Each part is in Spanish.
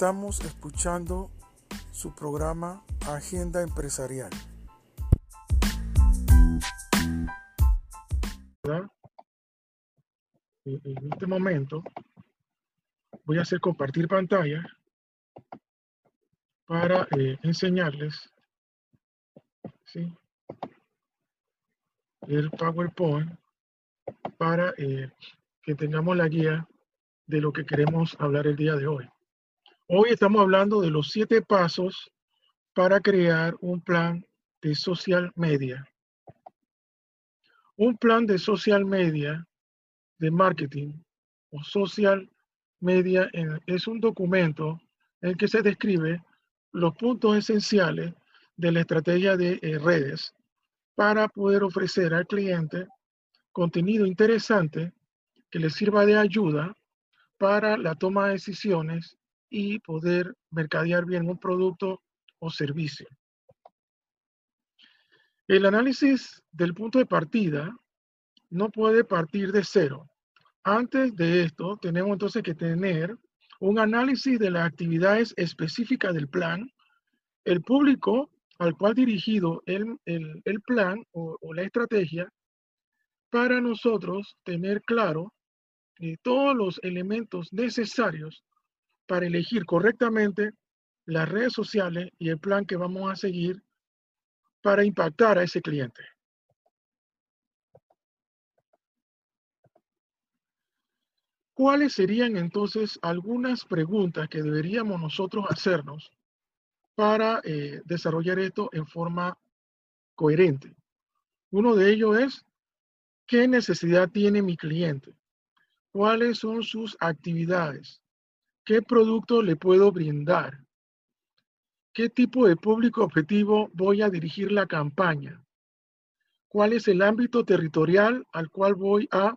Estamos escuchando su programa Agenda Empresarial. En este momento voy a hacer compartir pantalla para eh, enseñarles el PowerPoint para eh, que tengamos la guía de lo que queremos hablar el día de hoy. Hoy estamos hablando de los siete pasos para crear un plan de social media. Un plan de social media, de marketing o social media es un documento en el que se describe los puntos esenciales de la estrategia de eh, redes para poder ofrecer al cliente contenido interesante que le sirva de ayuda para la toma de decisiones y poder mercadear bien un producto o servicio. El análisis del punto de partida no puede partir de cero. Antes de esto, tenemos entonces que tener un análisis de las actividades específicas del plan, el público al cual dirigido el, plan o, la estrategia, para nosotros tener claro eh, todos los elementos necesarios para elegir correctamente las redes sociales y el plan que vamos a seguir para impactar a ese cliente. ¿Cuáles serían entonces algunas preguntas que deberíamos nosotros hacernos para eh, desarrollar esto en forma coherente? Uno de ellos es, ¿qué necesidad tiene mi cliente? ¿Cuáles son sus actividades? ¿Qué producto le puedo brindar? ¿Qué tipo de público objetivo voy a dirigir la campaña? ¿Cuál es el ámbito territorial al cual voy a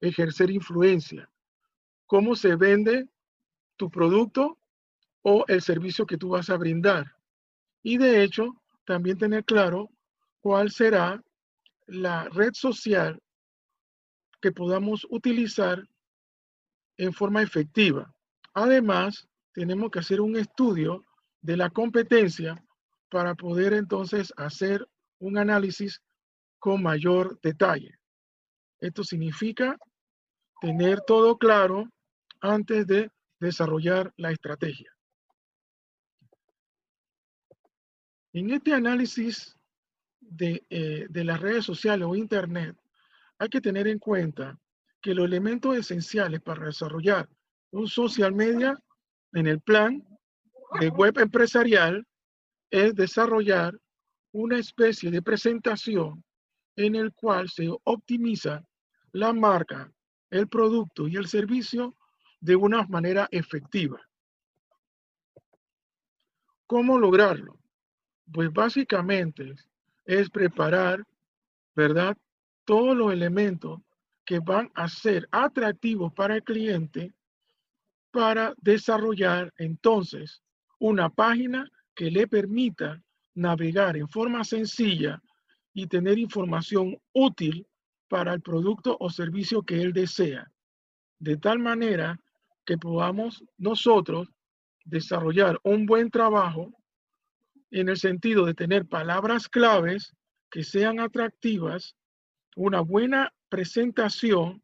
ejercer influencia? cómo se vende tu producto o el servicio que tú vas a brindar. Y de hecho, también tener claro cuál será la red social que podamos utilizar en forma efectiva. Además, tenemos que hacer un estudio de la competencia para poder entonces hacer un análisis con mayor detalle. Esto significa tener todo claro antes de desarrollar la estrategia. En este análisis eh, de, las redes sociales o Internet, hay que tener en cuenta que los elementos esenciales para desarrollar un social media en el plan de web empresarial es desarrollar una especie de presentación en el cual se optimiza la marca, el producto y el servicio de una manera efectiva. ¿Cómo lograrlo? Pues básicamente es preparar, ¿verdad? Todos los elementos que van a ser atractivos para el cliente para desarrollar entonces una página que le permita navegar en forma sencilla y tener información útil para el producto o servicio que él desea. De tal manera que podamos nosotros desarrollar un buen trabajo en el sentido de tener palabras claves que sean atractivas, una buena presentación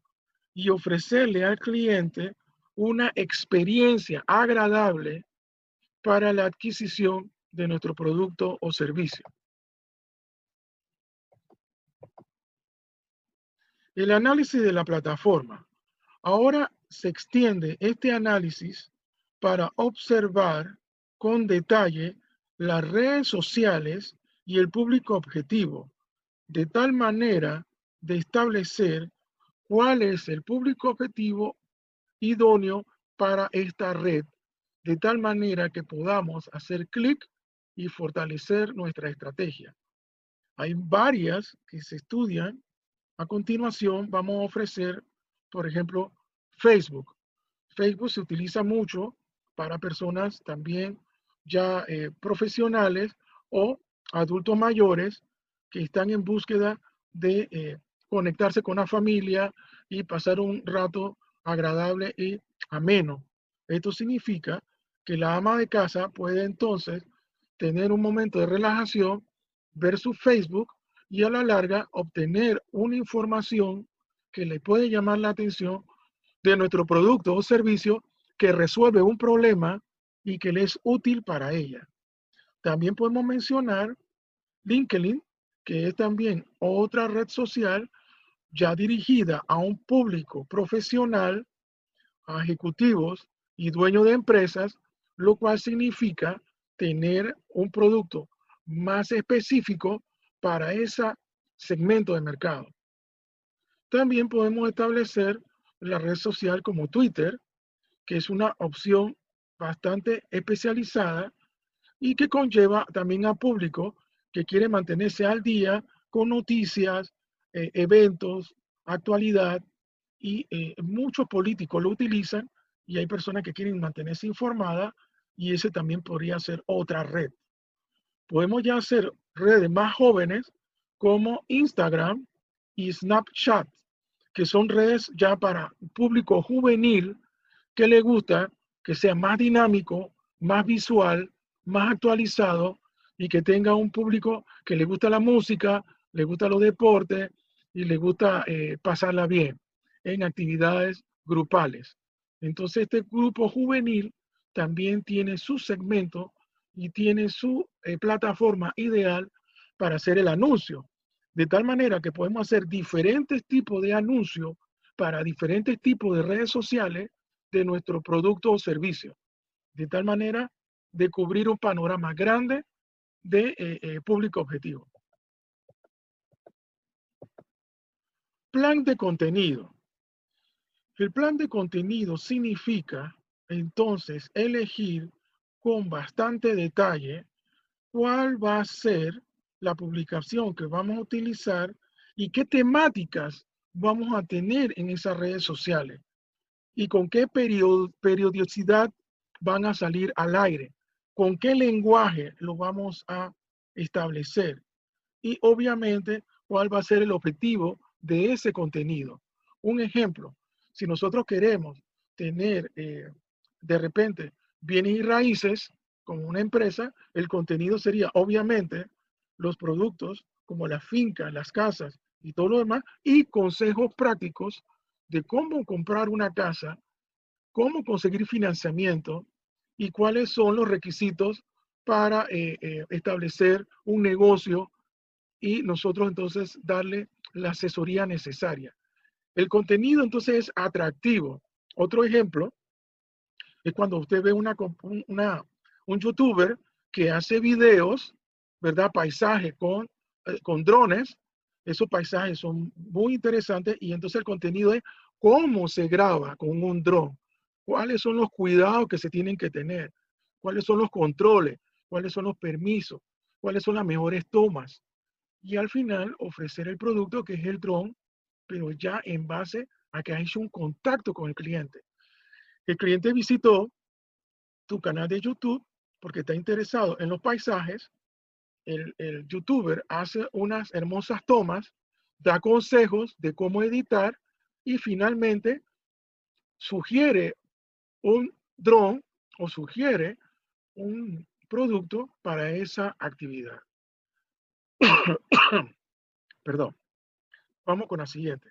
y ofrecerle al cliente una experiencia agradable para la adquisición de nuestro producto o servicio. El análisis de la plataforma. Ahora se extiende este análisis para observar con detalle las redes sociales y el público objetivo, de tal manera de establecer cuál es el público objetivo idóneo para esta red, de tal manera que podamos hacer clic y fortalecer nuestra estrategia. Hay varias que se estudian. A continuación vamos a ofrecer, por ejemplo, Facebook. Facebook se utiliza mucho para personas también ya eh, profesionales o adultos mayores que están en búsqueda de eh, conectarse con la familia y pasar un rato agradable y ameno. Esto significa que la ama de casa puede entonces tener un momento de relajación, ver su Facebook y a la larga obtener una información que le puede llamar la atención de nuestro producto o servicio que resuelve un problema y que le es útil para ella. También podemos mencionar LinkedIn, que es también otra red social ya dirigida a un público profesional, a ejecutivos y dueños de empresas, lo cual significa tener un producto más específico para ese segmento de mercado. También podemos establecer la red social como Twitter, que es una opción bastante especializada y que conlleva también a público que quiere mantenerse al día con noticias, eh, eventos, actualidad y eh, muchos políticos lo utilizan y hay personas que quieren mantenerse informadas y ese también podría ser otra red. Podemos ya hacer redes más jóvenes como Instagram y Snapchat, que son redes ya para público juvenil que le gusta que sea más dinámico, más visual, más actualizado y que tenga un público que le gusta la música, le gusta los deportes y le gusta eh, pasarla bien en actividades grupales. Entonces este grupo juvenil también tiene su segmento y tiene su eh, plataforma ideal para hacer el anuncio. De tal manera que podemos hacer diferentes tipos de anuncios para diferentes tipos de redes sociales de nuestro producto o servicio. De tal manera de cubrir un panorama grande de eh, público objetivo. Plan de contenido. El plan de contenido significa entonces elegir con bastante detalle cuál va a ser la publicación que vamos a utilizar y qué temáticas vamos a tener en esas redes sociales y con qué periodicidad van a salir al aire, con qué lenguaje lo vamos a establecer y obviamente cuál va a ser el objetivo de ese contenido. Un ejemplo, si nosotros queremos tener eh, de repente bienes y raíces como una empresa, el contenido sería obviamente los productos como las fincas, las casas y todo lo demás, y consejos prácticos de cómo comprar una casa, cómo conseguir financiamiento y cuáles son los requisitos para eh, eh, establecer un negocio y nosotros entonces darle la asesoría necesaria. El contenido entonces es atractivo. Otro ejemplo es cuando usted ve una, una, un youtuber que hace videos ¿verdad? Paisajes con, eh, con drones. Esos paisajes son muy interesantes y entonces el contenido es cómo se graba con un dron, cuáles son los cuidados que se tienen que tener, cuáles son los controles, cuáles son los permisos, cuáles son las mejores tomas. Y al final ofrecer el producto que es el dron, pero ya en base a que ha hecho un contacto con el cliente. El cliente visitó tu canal de YouTube porque está interesado en los paisajes el, youtuber hace unas hermosas tomas, da consejos de cómo editar y finalmente sugiere un dron o sugiere un producto para esa actividad. Perdón. Vamos con la siguiente.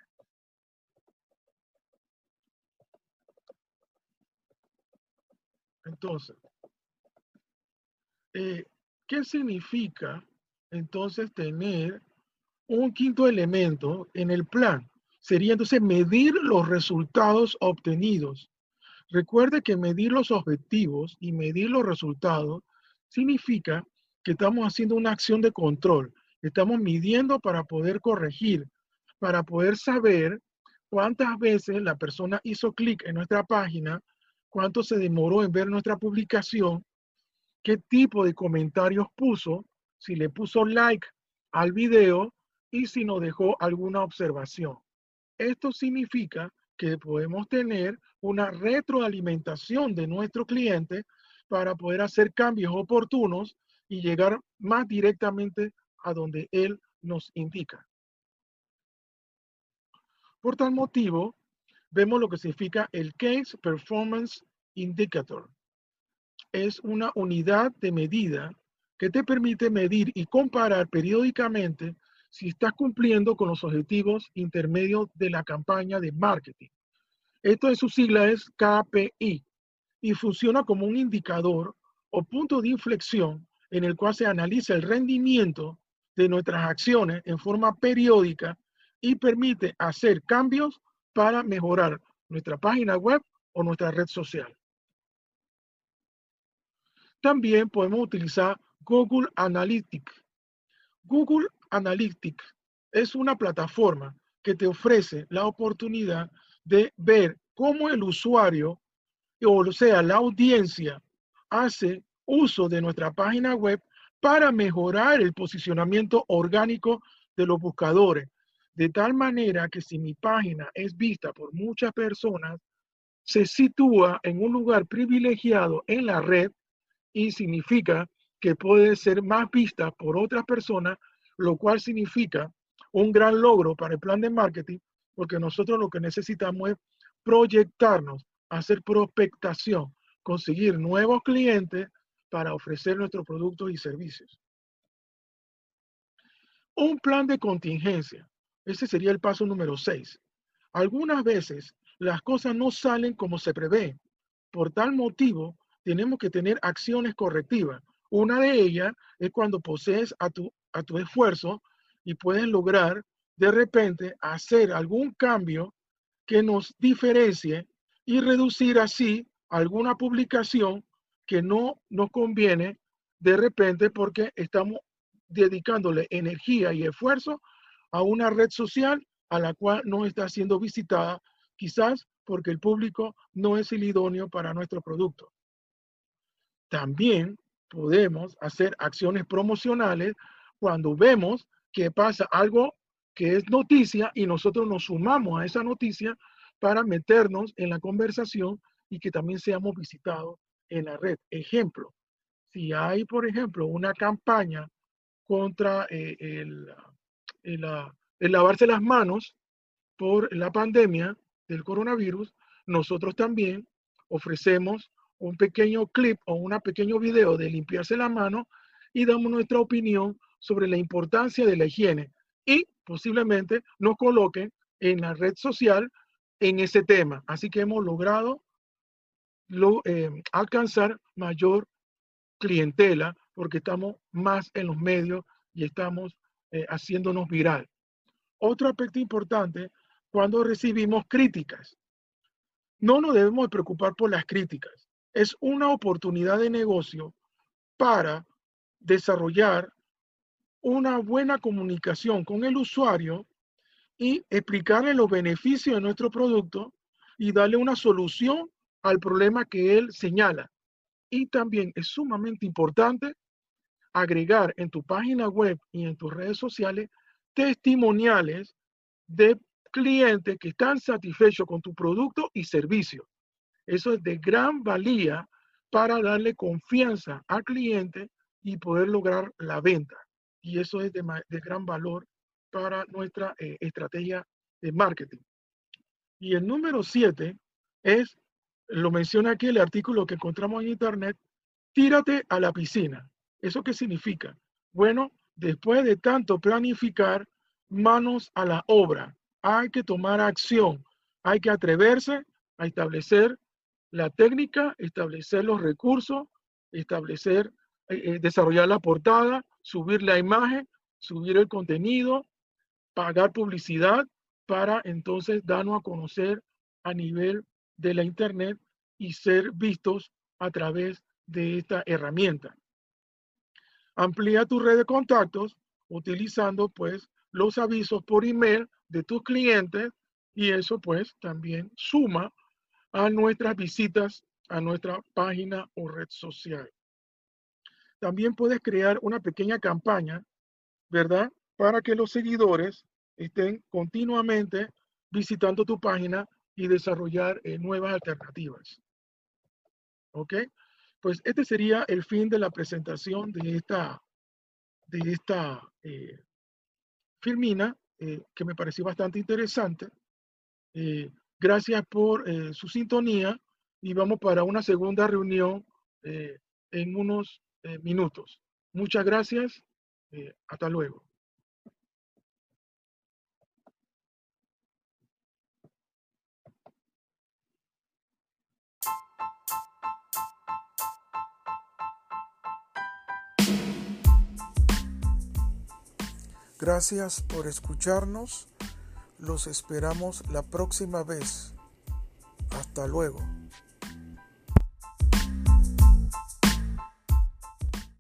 Entonces, eh, ¿Qué significa entonces tener un quinto elemento en el plan? Sería entonces medir los resultados obtenidos. Recuerde que medir los objetivos y medir los resultados significa que estamos haciendo una acción de control. Estamos midiendo para poder corregir, para poder saber cuántas veces la persona hizo clic en nuestra página, cuánto se demoró en ver nuestra publicación qué tipo de comentarios puso, si le puso like al video y si nos dejó alguna observación. Esto significa que podemos tener una retroalimentación de nuestro cliente para poder hacer cambios oportunos y llegar más directamente a donde él nos indica. Por tal motivo, vemos lo que significa el Case Performance Indicator. es una unidad de medida que te permite medir y comparar periódicamente si estás cumpliendo con los objetivos intermedios de la campaña de marketing. Esto en su sigla es KPI y funciona como un indicador o punto de inflexión en el cual se analiza el rendimiento de nuestras acciones en forma periódica y permite hacer cambios para mejorar nuestra página web o nuestra red social. También podemos utilizar Google Analytics. Google Analytics es una plataforma que te ofrece la oportunidad de ver cómo el usuario, o sea, la audiencia, hace uso de nuestra página web para mejorar el posicionamiento orgánico de los buscadores. De tal manera que si mi página es vista por muchas personas, se sitúa en un lugar privilegiado en la red y significa que puede ser más vista por otras personas, lo cual significa un gran logro para el plan de marketing, porque nosotros lo que necesitamos es proyectarnos, hacer prospectación, conseguir nuevos clientes para ofrecer nuestros productos y servicios. Un plan de contingencia. Ese sería el paso número 6. Algunas veces las cosas no salen como se prevé. Por tal motivo, tenemos que tener acciones correctivas. Una de ellas es cuando posees a tu, a tu esfuerzo y puedes lograr de repente hacer algún cambio que nos diferencie y reducir así alguna publicación que no nos conviene de repente porque estamos dedicándole energía y esfuerzo a una red social a la cual no está siendo visitada, quizás porque el público no es el idóneo para nuestro producto. También podemos hacer acciones promocionales cuando vemos que pasa algo que es noticia y nosotros nos sumamos a esa noticia para meternos en la conversación y que también seamos visitados en la red. Ejemplo, si hay, por ejemplo, una campaña contra eh, el, lavarse las manos por la pandemia del coronavirus, nosotros también ofrecemos un pequeño clip o un pequeño video de limpiarse la mano y damos nuestra opinión sobre la importancia de la higiene y posiblemente nos coloquen en la red social en ese tema. Así que hemos logrado eh, alcanzar mayor clientela porque estamos más en los medios y estamos eh, haciéndonos viral. Otro aspecto importante, cuando recibimos críticas. No nos debemos preocupar por las críticas es una oportunidad de negocio para desarrollar una buena comunicación con el usuario y explicarle los beneficios de nuestro producto y darle una solución al problema que él señala. Y también es sumamente importante agregar en tu página web y en tus redes sociales testimoniales de clientes que están satisfechos con tu producto y servicio. Eso es de gran valía para darle confianza al cliente y poder lograr la venta. Y eso es de, gran valor para nuestra eh, estrategia de marketing. Y el número siete es, lo menciona aquí el artículo que encontramos en internet, tírate a la piscina. ¿Eso qué significa? Bueno, después de tanto planificar, manos a la obra. Hay que tomar acción, hay que atreverse a establecer la técnica, establecer los recursos, establecer, eh, eh, desarrollar la portada, subir la imagen, subir el contenido, pagar publicidad para entonces darnos a conocer a nivel de la Internet y ser vistos a través de esta herramienta. Amplía tu red de contactos utilizando pues los avisos por email de tus clientes y eso pues también suma a nuestras visitas a nuestra página o red social. También puedes crear una pequeña campaña, ¿verdad? Para que los seguidores estén continuamente visitando tu página y desarrollar eh, nuevas alternativas. ¿Ok? Pues este sería el fin de la presentación de esta, de esta eh, filmina, eh, que me pareció bastante interesante. Gracias por eh, su sintonía y vamos para una segunda reunión eh, en unos eh, minutos. Muchas gracias. Eh, hasta luego. Gracias por escucharnos. Los esperamos la próxima vez. Hasta luego.